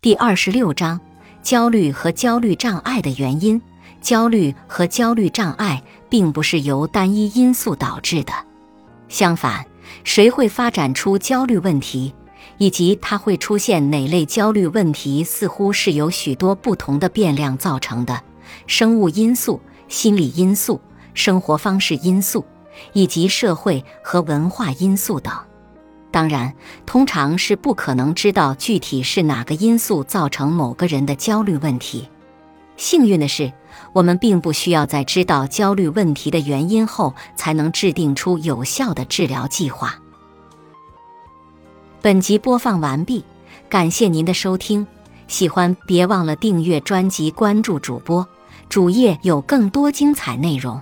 第二十六章：焦虑和焦虑障碍的原因。焦虑和焦虑障碍并不是由单一因素导致的，相反，谁会发展出焦虑问题，以及它会出现哪类焦虑问题，似乎是由许多不同的变量造成的：生物因素、心理因素、生活方式因素，以及社会和文化因素等。当然，通常是不可能知道具体是哪个因素造成某个人的焦虑问题。幸运的是，我们并不需要在知道焦虑问题的原因后才能制定出有效的治疗计划。本集播放完毕，感谢您的收听。喜欢别忘了订阅专辑、关注主播，主页有更多精彩内容。